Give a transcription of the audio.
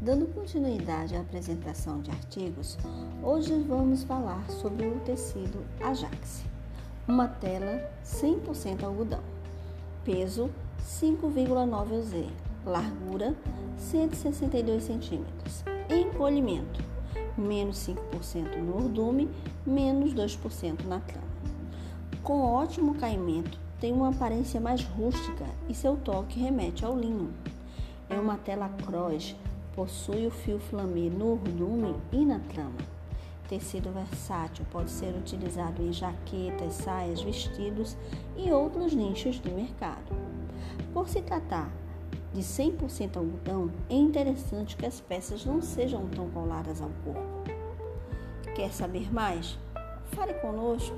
Dando continuidade à apresentação de artigos, hoje vamos falar sobre o tecido Ajax. Uma tela 100% algodão. Peso 5,9 oz. Largura 162 cm. Encolhimento menos 5% no urdume, menos 2% na trama. Com ótimo caimento, tem uma aparência mais rústica e seu toque remete ao linho. É uma tela cross Possui o fio flamê no urdume e na trama. Tecido versátil pode ser utilizado em jaquetas, saias, vestidos e outros nichos de mercado. Por se tratar de 100% algodão, é interessante que as peças não sejam tão coladas ao corpo. Quer saber mais? Fale conosco